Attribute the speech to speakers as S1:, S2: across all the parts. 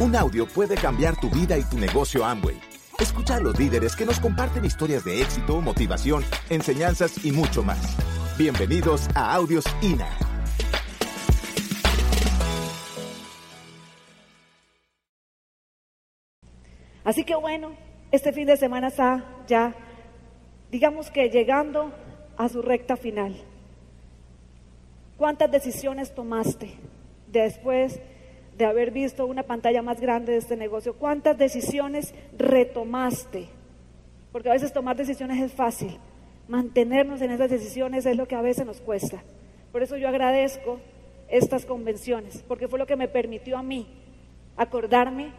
S1: Un audio puede cambiar tu vida y tu negocio Amway. Escucha a los líderes que nos comparten historias de éxito, motivación, enseñanzas y mucho más. Bienvenidos a Audios INA.
S2: Así que bueno, este fin de semana está ya, digamos que llegando a su recta final. ¿Cuántas decisiones tomaste después de haber visto una pantalla más grande de este negocio? ¿Cuántas decisiones retomaste? Porque a veces tomar decisiones es fácil. Mantenernos en esas decisiones es lo que a veces nos cuesta. Por eso yo agradezco estas convenciones, porque fue lo que me permitió a mí acordarme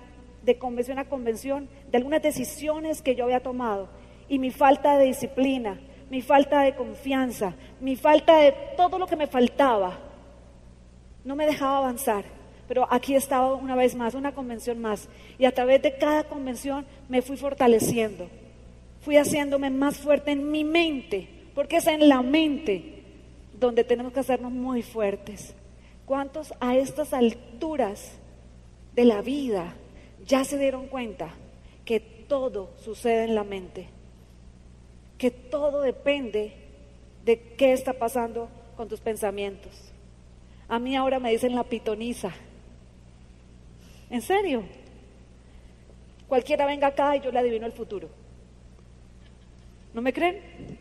S2: de convención a convención de algunas decisiones que yo había tomado y mi falta de disciplina, mi falta de confianza, mi falta de todo lo que me faltaba, no me dejaba avanzar. Pero aquí estaba una vez más, una convención más. Y a través de cada convención me fui fortaleciendo. Fui haciéndome más fuerte en mi mente, porque es en la mente donde tenemos que hacernos muy fuertes. ¿Cuántos a estas alturas de la vida ya se dieron cuenta que todo sucede en la mente? que todo depende de qué está pasando con tus pensamientos. A mí ahora me dicen la pitoniza. ¿En serio? Cualquiera venga acá y yo le adivino el futuro. ¿No me creen?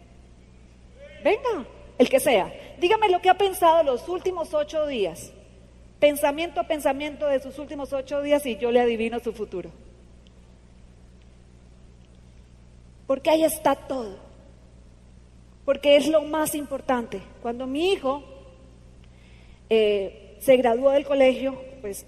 S2: Venga, el que sea. Dígame lo que ha pensado los últimos ocho días. Pensamiento a pensamiento de sus últimos ocho días y yo le adivino su futuro. Porque ahí está todo porque es lo más importante. Cuando mi hijo eh, se graduó del colegio, pues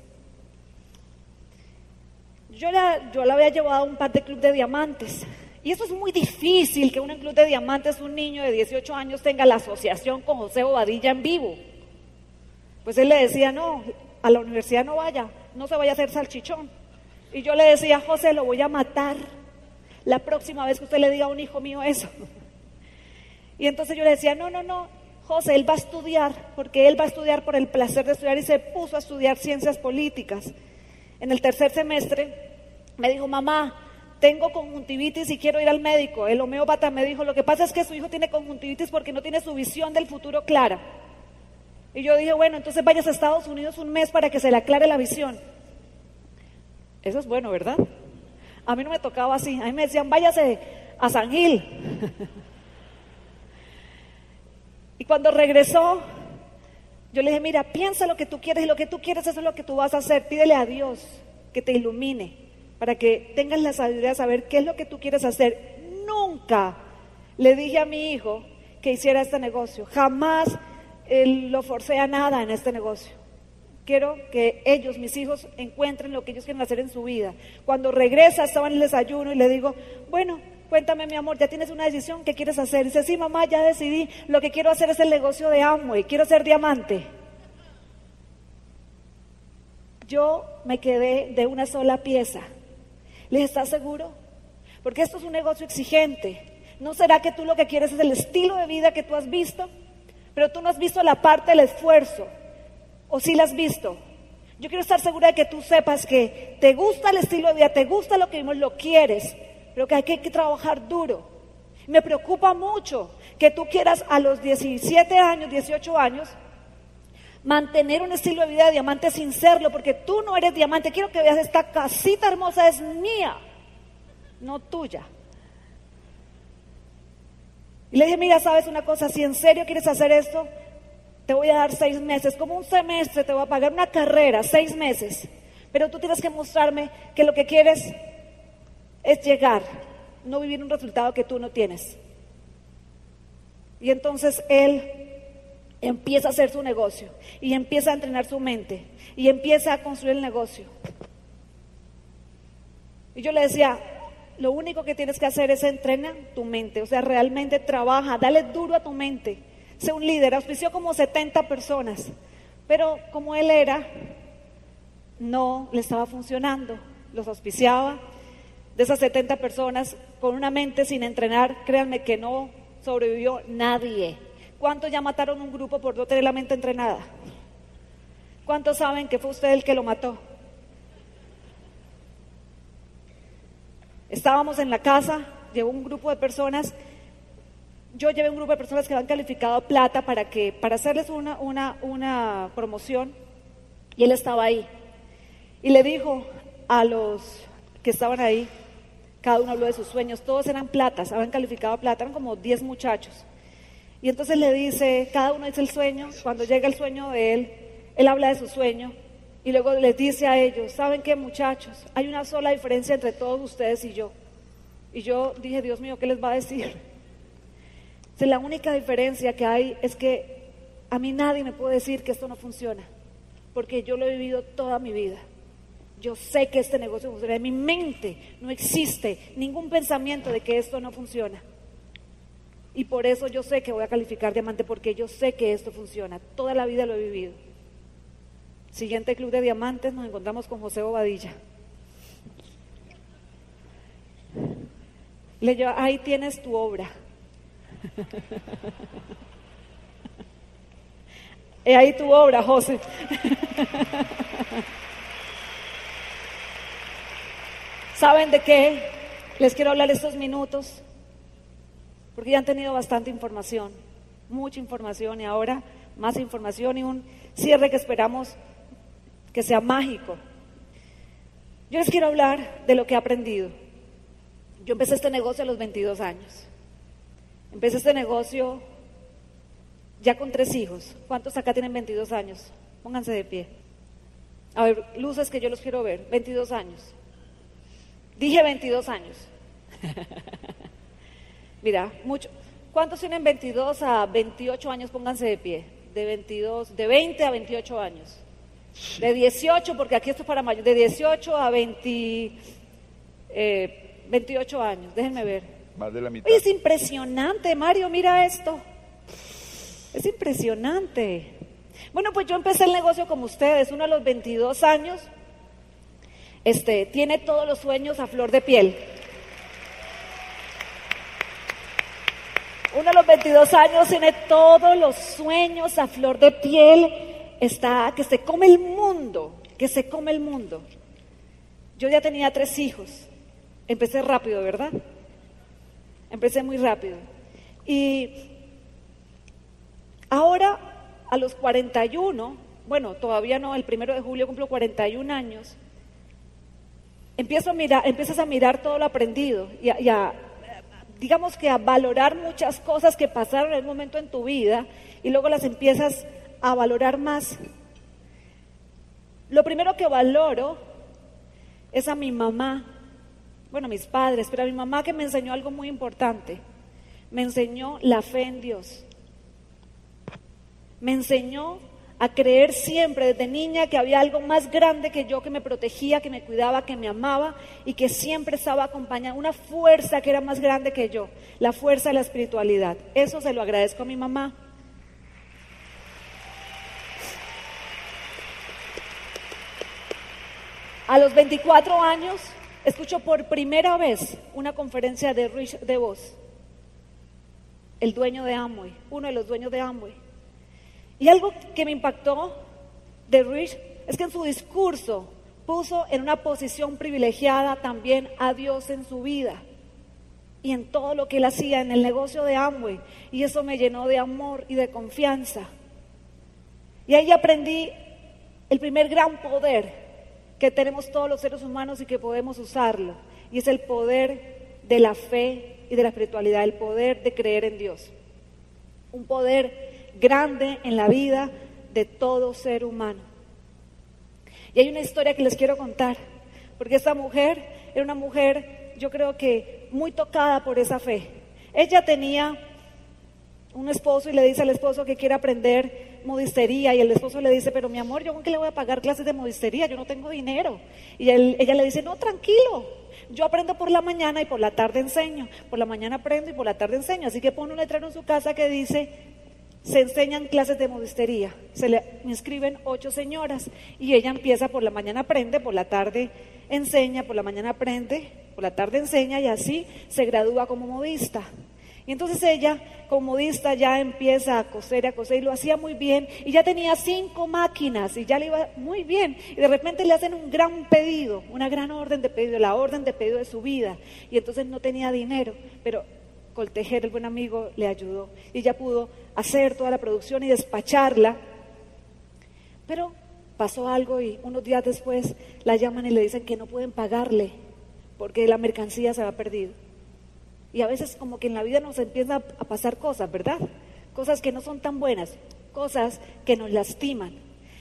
S2: yo la, yo la había llevado a un par de club de diamantes. Y eso es muy difícil que un club de diamantes, un niño de 18 años, tenga la asociación con José Bobadilla en vivo. Pues él le decía, no, a la universidad no vaya, no se vaya a hacer salchichón. Y yo le decía, José, lo voy a matar la próxima vez que usted le diga a un hijo mío eso. Y entonces yo le decía, no, no, no, José, él va a estudiar, porque él va a estudiar por el placer de estudiar y se puso a estudiar ciencias políticas. En el tercer semestre me dijo, mamá, tengo conjuntivitis y quiero ir al médico. El homeópata me dijo, lo que pasa es que su hijo tiene conjuntivitis porque no tiene su visión del futuro clara. Y yo dije, bueno, entonces vayas a Estados Unidos un mes para que se le aclare la visión. Eso es bueno, ¿verdad? A mí no me tocaba así. A mí me decían, váyase a San Gil. Y cuando regresó, yo le dije, mira, piensa lo que tú quieres y lo que tú quieres, eso es lo que tú vas a hacer. Pídele a Dios que te ilumine para que tengas la sabiduría de saber qué es lo que tú quieres hacer. Nunca le dije a mi hijo que hiciera este negocio. Jamás lo forcé a nada en este negocio. Quiero que ellos, mis hijos, encuentren lo que ellos quieren hacer en su vida. Cuando regresa, estaba en el desayuno y le digo, bueno, Cuéntame, mi amor, ¿ya tienes una decisión? ¿Qué quieres hacer? dice, sí, mamá, ya decidí. Lo que quiero hacer es el negocio de Amway. Quiero ser diamante. Yo me quedé de una sola pieza. Le dije, ¿estás seguro? Porque esto es un negocio exigente. ¿No será que tú lo que quieres es el estilo de vida que tú has visto? Pero tú no has visto la parte del esfuerzo. ¿O sí la has visto? Yo quiero estar segura de que tú sepas que te gusta el estilo de vida, te gusta lo que vimos, lo quieres, pero que hay que trabajar duro. Me preocupa mucho que tú quieras a los 17 años, 18 años, mantener un estilo de vida de diamante sin serlo, porque tú no eres diamante. Quiero que veas, esta casita hermosa es mía, no tuya. Y le dije, mira, sabes una cosa, si en serio quieres hacer esto, te voy a dar seis meses, como un semestre, te voy a pagar una carrera, seis meses. Pero tú tienes que mostrarme que lo que quieres es llegar, no vivir un resultado que tú no tienes. Y entonces él empieza a hacer su negocio y empieza a entrenar su mente y empieza a construir el negocio. Y yo le decía, lo único que tienes que hacer es entrenar tu mente, o sea, realmente trabaja, dale duro a tu mente. Sé un líder, auspició como 70 personas, pero como él era, no le estaba funcionando. Los auspiciaba, de esas 70 personas con una mente sin entrenar, créanme que no sobrevivió nadie. ¿Cuántos ya mataron un grupo por no tener la mente entrenada? ¿Cuántos saben que fue usted el que lo mató? Estábamos en la casa, llevó un grupo de personas, yo llevé un grupo de personas que habían calificado plata para, que, para hacerles una, una, una promoción y él estaba ahí. Y le dijo a los que estaban ahí, cada uno habló de sus sueños, todos eran platas, habían calificado plata, eran como 10 muchachos. Y entonces le dice, cada uno dice el sueño, cuando llega el sueño de él, él habla de su sueño y luego les dice a ellos, ¿saben qué muchachos? Hay una sola diferencia entre todos ustedes y yo. Y yo dije, Dios mío, ¿qué les va a decir? Si la única diferencia que hay es que a mí nadie me puede decir que esto no funciona, porque yo lo he vivido toda mi vida. Yo sé que este negocio funciona. En mi mente no existe ningún pensamiento de que esto no funciona. Y por eso yo sé que voy a calificar diamante, porque yo sé que esto funciona. Toda la vida lo he vivido. Siguiente club de diamantes, nos encontramos con José Bobadilla. Le digo, ahí tienes tu obra. He ahí tu obra, José. ¿Saben de qué? Les quiero hablar estos minutos, porque ya han tenido bastante información, mucha información y ahora más información y un cierre que esperamos que sea mágico. Yo les quiero hablar de lo que he aprendido. Yo empecé este negocio a los 22 años. Empecé este negocio ya con tres hijos. ¿Cuántos acá tienen 22 años? Pónganse de pie. A ver, luces que yo los quiero ver. 22 años. Dije 22 años. Mira, mucho. ¿Cuántos tienen 22 a 28 años? Pónganse de pie. De 22, de 20 a 28 años. De 18, porque aquí esto es para mayo. De 18 a 20, 28 eh, años. Déjenme ver.
S3: Más de la mitad.
S2: Oye, es impresionante, Mario, mira esto. Es impresionante. Bueno, pues yo empecé el negocio como ustedes, uno a los 22 años este, tiene todos los sueños a flor de piel. Uno a los 22 años tiene todos los sueños a flor de piel, está que se come el mundo, que se come el mundo. Yo ya tenía tres hijos. Empecé rápido, ¿verdad? Empecé muy rápido. Y ahora, a los 41, bueno, todavía no, el primero de julio cumplo 41 años, empiezo a mirar, empiezas a mirar todo lo aprendido y a, digamos que a valorar muchas cosas que pasaron en un momento en tu vida y luego las empiezas a valorar más. Lo primero que valoro es a mi mamá, bueno, a mis padres, pero a mi mamá que me enseñó algo muy importante. Me enseñó la fe en Dios. Me enseñó a creer siempre desde niña que había algo más grande que yo que me protegía, que me cuidaba, que me amaba y que siempre estaba acompañada, una fuerza que era más grande que yo, la fuerza de la espiritualidad. Eso se lo agradezco a mi mamá. A los 24 años escucho por primera vez una conferencia de Rich DeVos, el dueño de Amway, uno de los dueños de Amway. Y algo que me impactó de Rich es que en su discurso puso en una posición privilegiada también a Dios en su vida y en todo lo que él hacía en el negocio de Amway. Y eso me llenó de amor y de confianza. Y ahí aprendí el primer gran poder que tenemos todos los seres humanos y que podemos usarlo. Y es el poder de la fe y de la espiritualidad, el poder de creer en Dios. Un poder grande en la vida de todo ser humano. Y hay una historia que les quiero contar, porque esta mujer era una mujer, yo creo que muy tocada por esa fe. Ella tenía un esposo y le dice al esposo que quiere aprender modistería y el esposo le dice, pero mi amor, ¿yo con qué le voy a pagar clases de modistería? Yo no tengo dinero. Y ella le dice, no, tranquilo, yo aprendo por la mañana y por la tarde enseño. Por la mañana aprendo y por la tarde enseño. Así que pone un letrero en su casa que dice, se enseñan clases de modistería. Se le inscriben ocho señoras y ella empieza por la mañana aprende, por la tarde enseña, por la mañana aprende, por la tarde enseña y así se gradúa como modista. Y entonces ella, como modista, ya empieza a coser, a coser, y lo hacía muy bien, y ya tenía cinco máquinas, y ya le iba muy bien. Y de repente le hacen un gran pedido, una gran orden de pedido, la orden de pedido de su vida. Y entonces no tenía dinero, pero Coltejer, el buen amigo, le ayudó. Y ella pudo hacer toda la producción y despacharla. Pero pasó algo y unos días después la llaman y le dicen que no pueden pagarle porque la mercancía se había perdido. Y a veces como que en la vida nos empieza a pasar cosas, ¿verdad? Cosas que no son tan buenas, cosas que nos lastiman.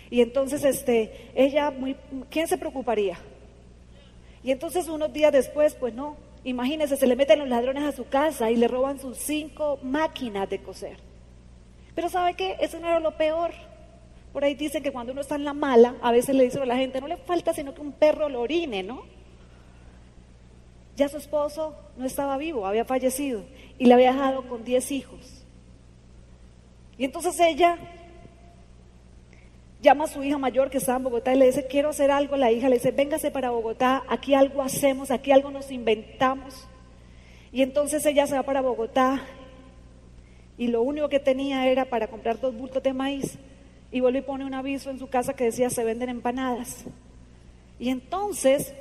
S2: Y entonces este, ella, muy, ¿quién se preocuparía? Y entonces unos días después, pues no, imagínense, se le meten los ladrones a su casa y le roban sus cinco máquinas de coser. Pero ¿sabe qué? Eso no era lo peor. Por ahí dicen que cuando uno está en la mala, a veces le dicen a la gente, no le falta sino que un perro lo orine, ¿no? Ya su esposo no estaba vivo, había fallecido y le había dejado con 10 hijos. Y entonces ella llama a su hija mayor que está en Bogotá y le dice, quiero hacer algo. La hija le dice, véngase para Bogotá, aquí algo hacemos, aquí algo nos inventamos. Y entonces ella se va para Bogotá y lo único que tenía era para comprar dos bultos de maíz y vuelve y pone un aviso en su casa que decía, se venden empanadas. Y entonces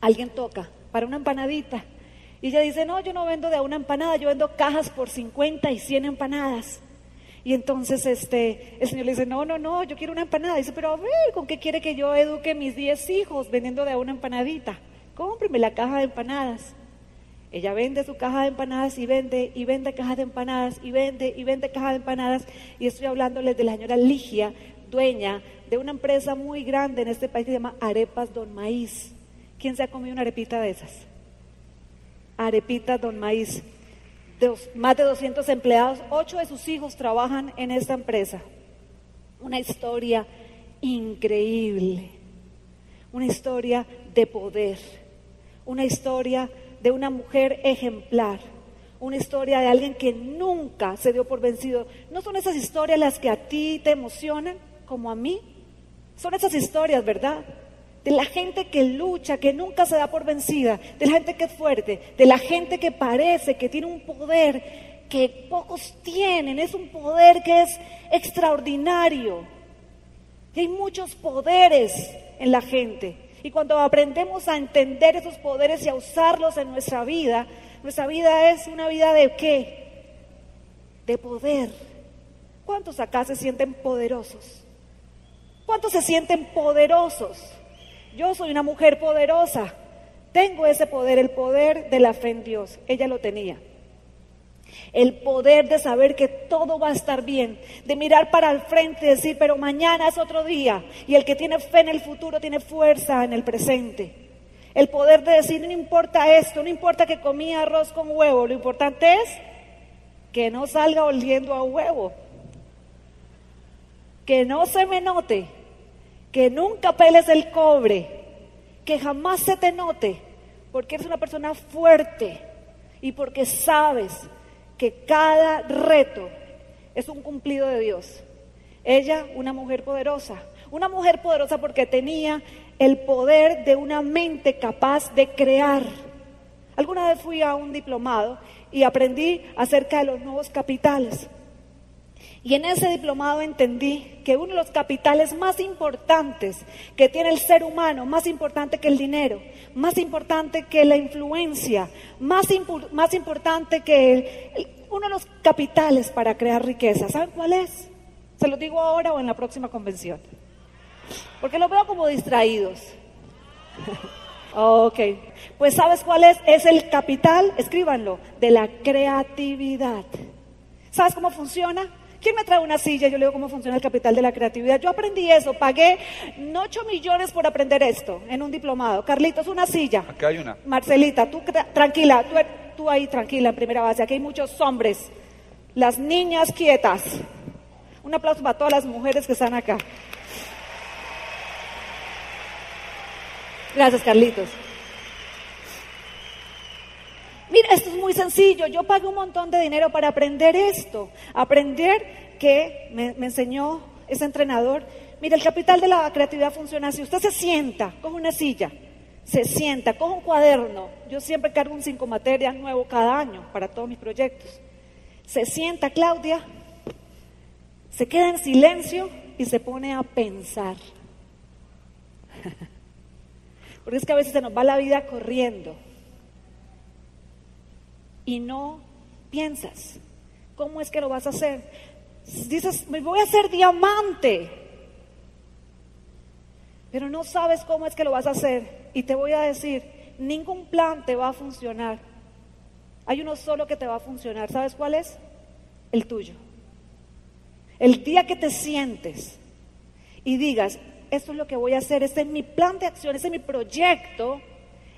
S2: alguien toca para una empanadita. Y ella dice, no, yo no vendo de una empanada, yo vendo cajas por 50 y 100 empanadas. Y entonces este, el Señor le dice, no, no, no, yo quiero una empanada. dice, pero a ver, ¿con qué quiere que yo eduque mis 10 hijos vendiendo de una empanadita? Cómpreme la caja de empanadas. Ella vende su caja de empanadas y vende y vende cajas de empanadas y vende y vende cajas de empanadas. Y estoy hablándoles de la señora Ligia, dueña de una empresa muy grande en este país que se llama Arepas Don Maíz. ¿Quién se ha comido una arepita de esas? Arepita Don Maíz. más de 200 empleados, ocho de sus hijos trabajan en esta empresa. Una historia increíble, una historia de poder, una historia de una mujer ejemplar, una historia de alguien que nunca se dio por vencido. ¿No son esas historias las que a ti te emocionan como a mí? Son esas historias, ¿verdad? de la gente que lucha, que nunca se da por vencida, de la gente que es fuerte, de la gente que parece que tiene un poder que pocos tienen, es un poder que es extraordinario. Y hay muchos poderes en la gente. Y cuando aprendemos a entender esos poderes y a usarlos en nuestra vida, nuestra vida es una vida de qué? De poder. ¿Cuántos acá se sienten poderosos? ¿Cuántos se sienten poderosos? Yo soy una mujer poderosa. Tengo ese poder, el poder de la fe en Dios. Ella lo tenía. El poder de saber que todo va a estar bien, de mirar para el frente y decir, pero mañana es otro día. Y el que tiene fe en el futuro tiene fuerza en el presente. El poder de decir, no importa esto, no importa que comía arroz con huevo, lo importante es que no salga oliendo a huevo. Que no se me note que nunca peles el cobre, que jamás se te note, porque eres una persona fuerte y porque sabes que cada reto es un cumplido de Dios. Ella, una mujer poderosa, una mujer poderosa porque tenía el poder de una mente capaz de crear. Alguna vez fui a un diplomado y aprendí acerca de los nuevos capitales. Y en ese diplomado entendí que uno de los capitales más importantes que tiene el ser humano, más importante que el dinero, más importante que la influencia, más, importante que uno de los capitales para crear riqueza, ¿saben cuál es? ¿Se lo digo ahora o en la próxima convención? Porque lo veo como distraídos. ok, pues ¿sabes cuál es? Es el capital, escríbanlo, de la creatividad. ¿Sabes cómo funciona? ¿Quién me trae una silla? Yo le digo cómo funciona el capital de la creatividad. Yo aprendí eso, pagué 8 millones por aprender esto en un diplomado. Carlitos, una silla.
S3: Acá hay una.
S2: Marcelita, tú tranquila, tú, tú ahí tranquila en primera base. Aquí hay muchos hombres. Las niñas quietas. Un aplauso para todas las mujeres que están acá. Gracias, Carlitos. Mira, esto es muy sencillo. Yo pagué un montón de dinero para aprender esto. Aprender que me, enseñó ese entrenador. Mira, el capital de la creatividad funciona así. Usted se sienta, con una silla. se sienta, coge un cuaderno, yo siempre cargo un cinco materias nuevo cada año para todos mis proyectos. Se sienta Claudia, se queda en silencio y se pone a pensar. Porque es que a veces se nos va la vida corriendo y no piensas. ¿Cómo es que lo vas a hacer? Dices, me voy a hacer diamante, pero no sabes cómo es que lo vas a hacer. Y te voy a decir, ningún plan te va a funcionar. Hay uno solo que te va a funcionar. ¿Sabes cuál es? El tuyo. El día que te sientes y digas, esto es lo que voy a hacer, este es mi plan de acción, este es mi proyecto,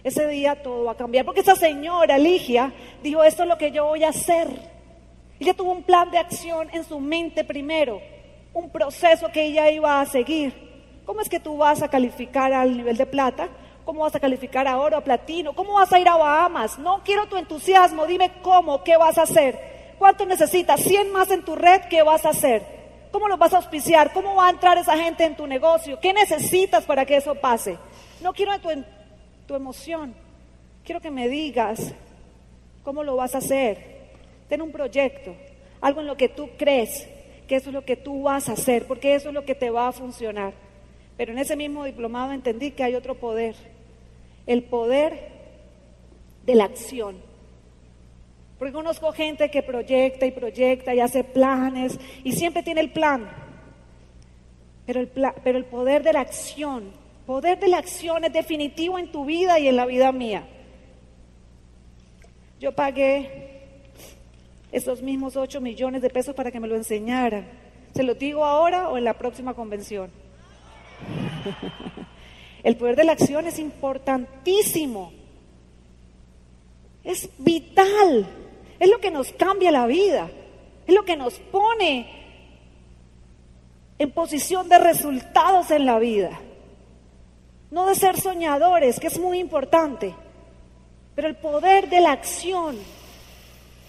S2: ese día todo va a cambiar. Porque esa señora, Ligia, dijo, esto es lo que yo voy a hacer. Ella tuvo un plan de acción en su mente primero, un proceso que ella iba a seguir. ¿Cómo es que tú vas a calificar al nivel de plata? ¿Cómo vas a calificar a oro, a platino? ¿Cómo vas a ir a Bahamas? No quiero tu entusiasmo, dime cómo, qué vas a hacer. ¿Cuánto necesitas? ¿100 más en tu red? ¿Qué vas a hacer? ¿Cómo lo vas a auspiciar? ¿Cómo va a entrar esa gente en tu negocio? ¿Qué necesitas para que eso pase? No quiero tu, tu emoción. Quiero que me digas cómo lo vas a hacer. Ten un proyecto, algo en lo que tú crees que eso es lo que tú vas a hacer, porque eso es lo que te va a funcionar. Pero en ese mismo diplomado entendí que hay otro poder, el poder de la acción. Porque conozco gente que proyecta y proyecta y hace planes y siempre tiene el plan. Pero el, pero el poder de la acción poder de la acción es definitivo en tu vida y en la vida mía. Yo pagué esos mismos 8 millones de pesos para que me lo enseñaran. ¿Se lo digo ahora o en la próxima convención? El poder de la acción es importantísimo. Es vital. Es lo que nos cambia la vida. Es lo que nos pone en posición de resultados en la vida. No de ser soñadores, que es muy importante, pero el poder de la acción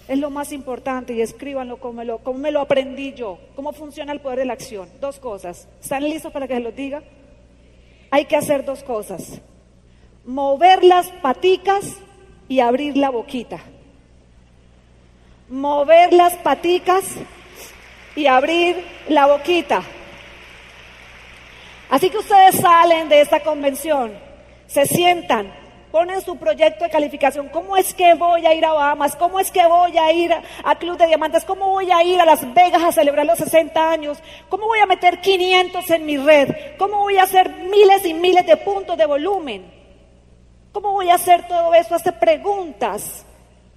S2: es lo más importante y escríbanlo como como me lo aprendí yo, cómo funciona el poder de la acción. Dos cosas. ¿Están listos para que se los diga? Hay que hacer dos cosas. Mover las paticas y abrir la boquita. Mover las paticas y abrir la boquita. Así que ustedes salen de esta convención, se sientan, ponen su proyecto de calificación. ¿Cómo es que voy a ir a Bahamas? ¿Cómo es que voy a ir a Club de Diamantes? ¿Cómo voy a ir a Las Vegas a celebrar los 60 años? ¿Cómo voy a meter 500 en mi red? ¿Cómo voy a hacer miles y miles de puntos de volumen? ¿Cómo voy a hacer todo eso? Hacer preguntas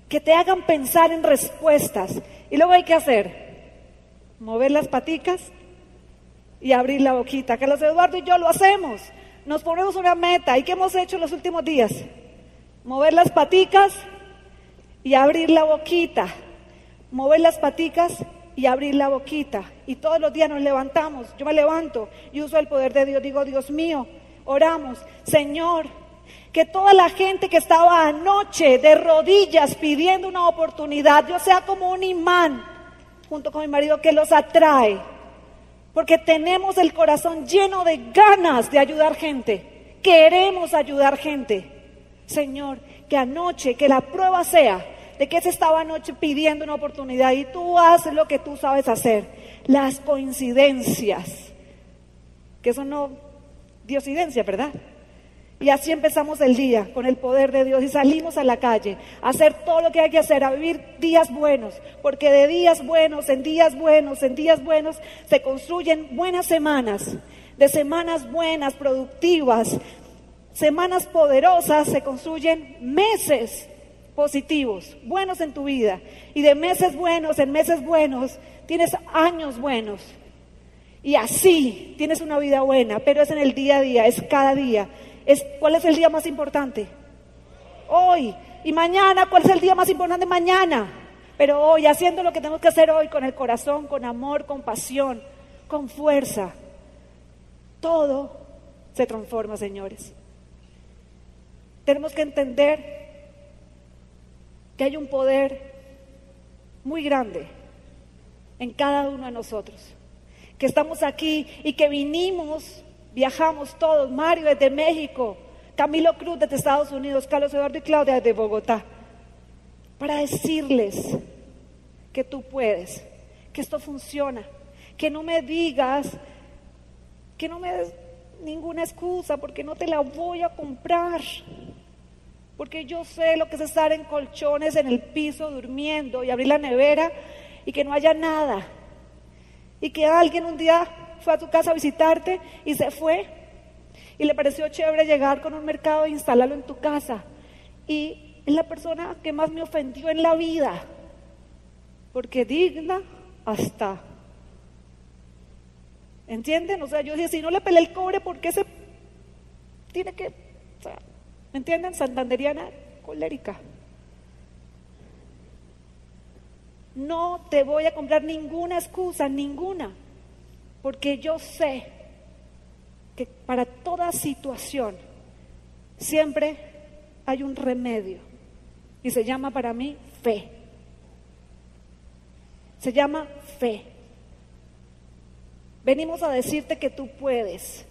S2: que te hagan pensar en respuestas. Y luego hay que hacer, mover las paticas y abrir la boquita. Carlos Eduardo y yo lo hacemos. Nos ponemos una meta. ¿Y qué hemos hecho en los últimos días? Mover las paticas y abrir la boquita. Mover las paticas y abrir la boquita. Y todos los días nos levantamos. Yo me levanto y uso el poder de Dios. Digo, Dios mío, oramos. Señor, que toda la gente que estaba anoche de rodillas pidiendo una oportunidad, yo sea como un imán junto con mi marido que los atrae porque tenemos el corazón lleno de ganas de ayudar gente. Queremos ayudar gente. Señor, que anoche, que la prueba sea de que se estaba anoche pidiendo una oportunidad y tú haces lo que tú sabes hacer. Las coincidencias, que eso no, diosidencia, ¿verdad? Y así empezamos el día con el poder de Dios y salimos a la calle a hacer todo lo que hay que hacer, a vivir días buenos, porque de días buenos, en días buenos, en días buenos se construyen buenas semanas, de semanas buenas, productivas, semanas poderosas se construyen meses positivos, buenos en tu vida, y de meses buenos en meses buenos tienes años buenos. Y así tienes una vida buena, pero es en el día a día, es cada día. ¿Cuál es el día más importante? Hoy. Y mañana, ¿cuál es el día más importante? Mañana. Pero hoy, haciendo lo que tenemos que hacer hoy con el corazón, con amor, con pasión, con fuerza. Todo se transforma, señores. Tenemos que entender que hay un poder muy grande en cada uno de nosotros. Que estamos aquí y que vinimos Viajamos todos, Mario desde México, Camilo Cruz desde Estados Unidos, Carlos Eduardo y Claudia de Bogotá, para decirles que tú puedes, que esto funciona, que no me digas, que no me des ninguna excusa porque no te la voy a comprar. Porque yo sé lo que es estar en colchones en el piso durmiendo y abrir la nevera y que no haya nada. Y que alguien un día fue a tu casa a visitarte y se fue. Y le pareció chévere llegar con un mercado e instalarlo en tu casa. Y es la persona que más me ofendió en la vida. Porque digna hasta. ¿Entienden? O sea, yo decía, si no le pelé el cobre, ¿por qué se tiene que... ¿Me entienden? Santanderiana colérica. No te voy a comprar ninguna excusa, ninguna, porque yo sé que para toda situación siempre hay un remedio y se llama para mí fe. Se llama fe. Venimos a decirte que tú puedes,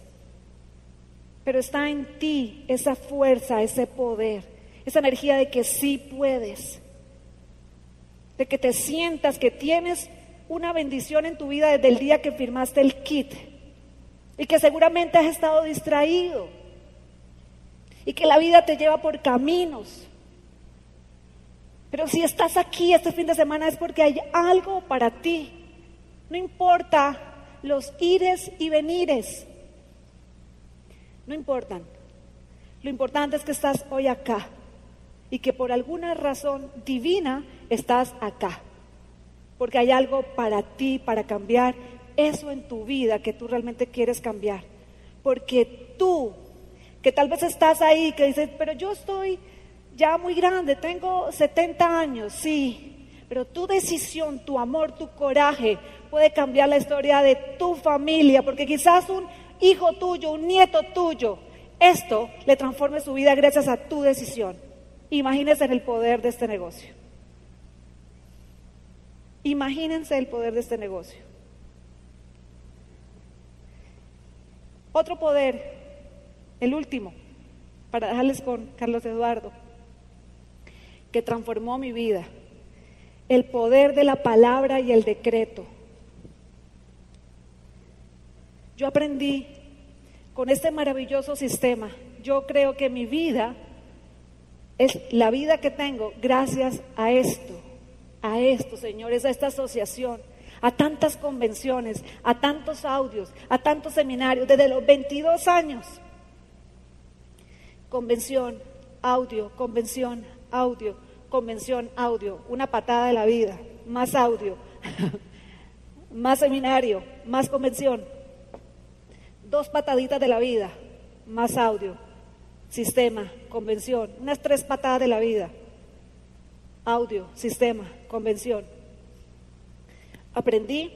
S2: pero está en ti esa fuerza, ese poder, esa energía de que sí puedes de que te sientas que tienes una bendición en tu vida desde el día que firmaste el kit y que seguramente has estado distraído y que la vida te lleva por caminos. Pero si estás aquí este fin de semana es porque hay algo para ti. No importa los ires y venires. No importan. Lo importante es que estás hoy acá y que por alguna razón divina estás acá. Porque hay algo para ti, para cambiar eso en tu vida que tú realmente quieres cambiar. Porque tú, que tal vez estás ahí, que dices, pero yo estoy ya muy grande, tengo 70 años, sí, pero tu decisión, tu amor, tu coraje puede cambiar la historia de tu familia, porque quizás un hijo tuyo, un nieto tuyo, esto le transforme su vida gracias a tu decisión. Imagínense en el poder de este negocio. Imagínense el poder de este negocio. Otro poder, el último, para dejarles con Carlos Eduardo, que transformó mi vida. El poder de la palabra y el decreto. Yo aprendí con este maravilloso sistema. Yo creo que mi vida es la vida que tengo gracias a esto, a esto, señores, a esta asociación, a tantas convenciones, a tantos audios, a tantos seminarios, desde los 22 años. Convención, audio, convención, audio, convención, audio, una patada de la vida, más audio, más seminario, más convención, dos pataditas de la vida, más audio, sistema, convención, unas tres patadas de la vida, audio, sistema, convención. Aprendí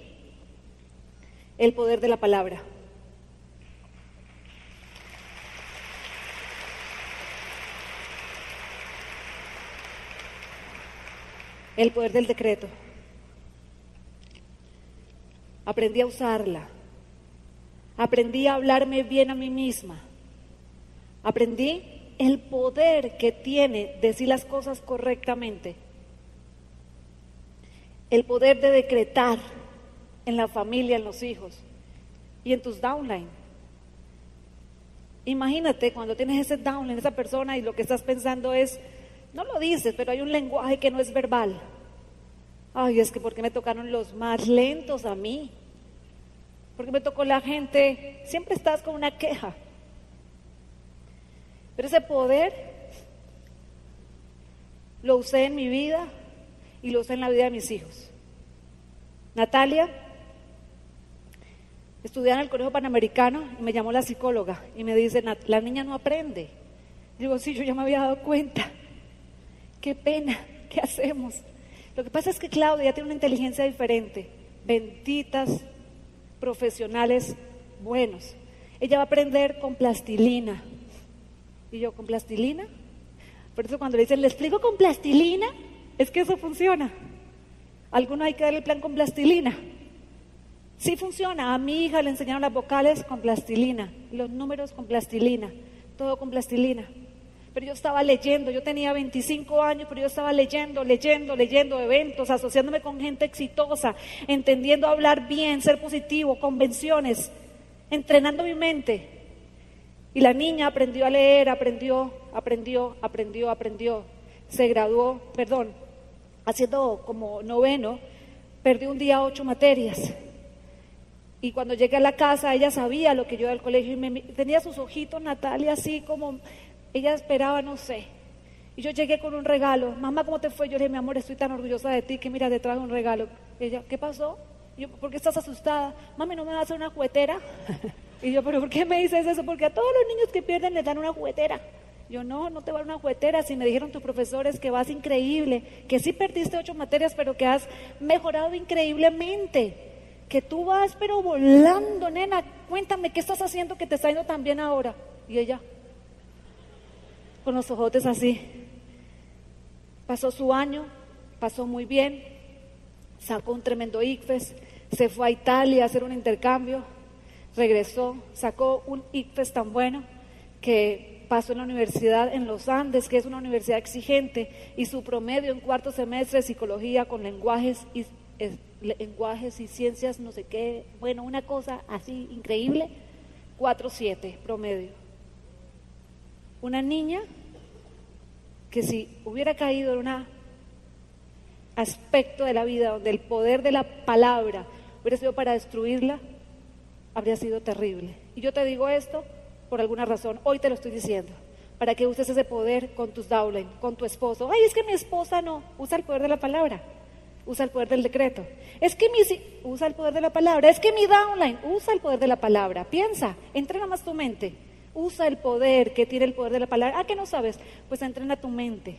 S2: el poder de la palabra. El poder del decreto. Aprendí a usarla. Aprendí a hablarme bien a mí misma. Aprendí el poder que tiene decir las cosas correctamente. El poder de decretar en la familia, en los hijos y en tus downline. Imagínate cuando tienes ese downline, esa persona y lo que estás pensando es, no lo dices, pero hay un lenguaje que no es verbal. Ay, es que porque me tocaron los más lentos a mí. Porque me tocó la gente, siempre estás con una queja. Pero ese poder lo usé en mi vida y lo usé en la vida de mis hijos. Natalia estudiaba en el Colegio Panamericano y me llamó la psicóloga y me dice, la niña no aprende. Digo, sí, yo ya me había dado cuenta. Qué pena, ¿qué hacemos? Lo que pasa es que Claudia tiene una inteligencia diferente. Benditas profesionales buenos. Ella va a aprender con plastilina, y yo, ¿con plastilina? Por eso cuando le dicen, ¿le explico con plastilina? Es que eso funciona. alguno hay que darle el plan con plastilina. Sí funciona. A mi hija le enseñaron las vocales con plastilina, los números con plastilina, todo con plastilina. Pero yo estaba leyendo, yo tenía 25 años, pero yo estaba leyendo, leyendo, leyendo eventos, asociándome con gente exitosa, entendiendo hablar bien, ser positivo, convenciones, entrenando mi mente. Y la niña aprendió a leer, aprendió, aprendió, aprendió, aprendió. Se graduó, perdón, haciendo como noveno, perdió un día ocho materias. Y cuando llegué a la casa, ella sabía lo que yo del colegio y tenía sus ojitos, Natalia, así como ella esperaba, no sé. Y yo llegué con un regalo. Mamá, ¿cómo te fue? Yo le dije, mi amor, estoy tan orgullosa de ti que mira, detrás de un regalo. ella, ¿qué pasó? yo, ¿por qué estás asustada? Mami, ¿no me vas a hacer una juguetera? y yo, ¿pero por qué me dices eso? Porque a todos los niños que pierden les dan una juguetera. Yo, no, no te va a dar una juguetera. Si me dijeron tus profesores que vas increíble, que sí perdiste ocho materias, pero que has mejorado increíblemente. Que tú vas, pero volando, nena. Cuéntame, ¿qué estás haciendo que te está yendo tan bien ahora? Y ella, con los ojotes así. Pasó su año, pasó muy bien, sacó un tremendo ICFES, se fue a Italia a hacer un intercambio, regresó, sacó un ICFES tan bueno que pasó en la universidad en los Andes, que es una universidad exigente, y su promedio en cuarto semestre de psicología con lenguajes y, lenguajes y ciencias, no sé qué, bueno, una cosa así increíble, 4.7 promedio. Una niña que si hubiera caído en un aspecto de la vida donde el poder de la palabra hubiera sido para destruirla, habría sido terrible. Y yo te digo esto por alguna razón, hoy te lo estoy diciendo, para que uses ese poder con tus downline, con tu esposo. Ay, es que mi esposa no, usa el poder de la palabra, usa el poder del decreto. Es que mi, usa el poder de la palabra, es que mi downline, usa el poder de la palabra. Piensa, entrena más tu mente. Usa el poder que tiene el poder de la palabra. Ah, que no sabes. Pues entrena tu mente.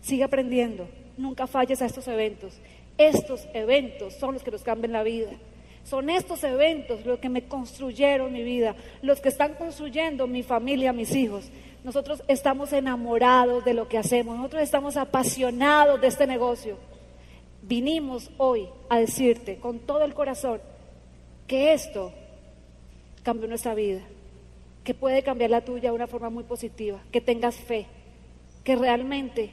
S2: Sigue aprendiendo. Nunca falles a estos eventos. Estos eventos son los que nos cambian la vida. Son estos eventos los que me construyeron mi vida, los que están construyendo mi familia, mis hijos. Nosotros estamos enamorados de lo que hacemos, nosotros estamos apasionados de este negocio. Vinimos hoy a decirte con todo el corazón que esto cambió nuestra vida que puede cambiar la tuya de una forma muy positiva, que tengas fe, que realmente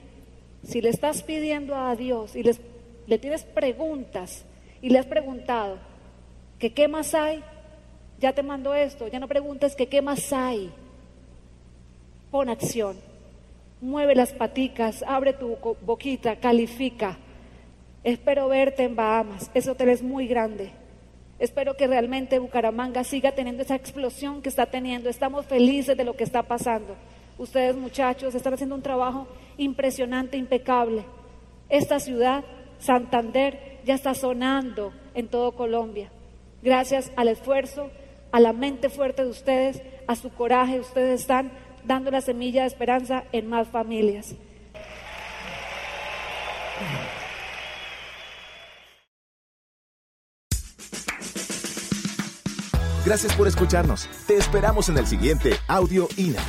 S2: si le estás pidiendo a Dios y le tienes preguntas y le has preguntado que qué más hay, ya te mando esto, ya no preguntes que qué más hay, pon acción, mueve las paticas, abre tu boquita, califica. Espero verte en Bahamas, ese hotel es muy grande. Espero que realmente Bucaramanga siga teniendo esa explosión que está teniendo. Estamos felices de lo que está pasando. Ustedes muchachos están haciendo un trabajo impresionante, impecable. Esta ciudad, Santander, ya está sonando en todo Colombia. Gracias al esfuerzo, a la mente fuerte de ustedes, a su coraje, ustedes están dando la semilla de esperanza en más familias.
S1: Gracias por escucharnos. Te esperamos en el siguiente Audio INA.